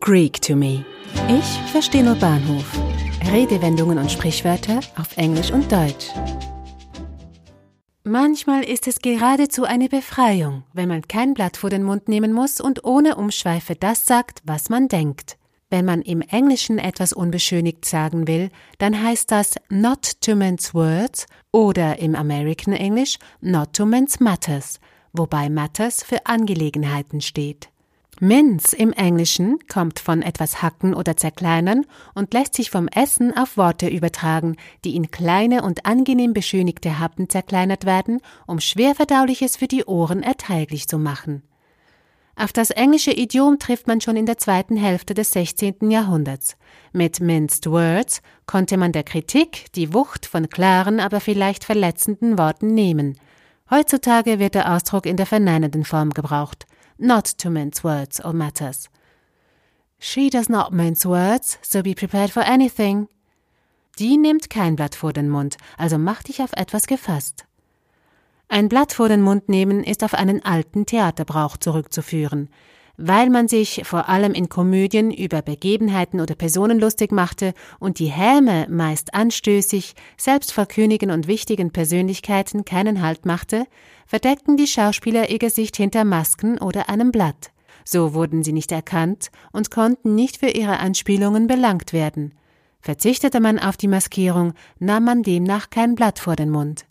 Greek to me. Ich verstehe nur Bahnhof. Redewendungen und Sprichwörter auf Englisch und Deutsch. Manchmal ist es geradezu eine Befreiung, wenn man kein Blatt vor den Mund nehmen muss und ohne Umschweife das sagt, was man denkt. Wenn man im Englischen etwas unbeschönigt sagen will, dann heißt das not to mince words oder im American English not to mince matters, wobei matters für Angelegenheiten steht. Mince im Englischen kommt von etwas hacken oder zerkleinern und lässt sich vom Essen auf Worte übertragen, die in kleine und angenehm beschönigte Happen zerkleinert werden, um Schwerverdauliches für die Ohren erträglich zu machen. Auf das englische Idiom trifft man schon in der zweiten Hälfte des 16. Jahrhunderts. Mit Minced Words konnte man der Kritik die Wucht von klaren, aber vielleicht verletzenden Worten nehmen. Heutzutage wird der Ausdruck in der verneinenden Form gebraucht not to mince words or matters. She does not mince words, so be prepared for anything. Die nimmt kein Blatt vor den Mund, also mach dich auf etwas gefasst. Ein Blatt vor den Mund nehmen ist auf einen alten Theaterbrauch zurückzuführen. Weil man sich vor allem in Komödien über Begebenheiten oder Personen lustig machte und die Häme meist anstößig, selbst vor Königen und wichtigen Persönlichkeiten keinen Halt machte, verdeckten die Schauspieler ihr Gesicht hinter Masken oder einem Blatt. So wurden sie nicht erkannt und konnten nicht für ihre Anspielungen belangt werden. Verzichtete man auf die Maskierung, nahm man demnach kein Blatt vor den Mund.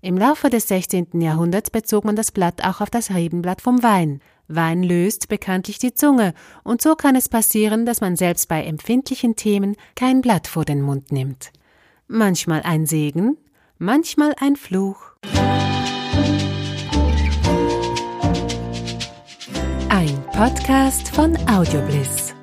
Im Laufe des 16. Jahrhunderts bezog man das Blatt auch auf das Rebenblatt vom Wein. Wein löst bekanntlich die Zunge, und so kann es passieren, dass man selbst bei empfindlichen Themen kein Blatt vor den Mund nimmt. Manchmal ein Segen, manchmal ein Fluch. Ein Podcast von Audiobliss.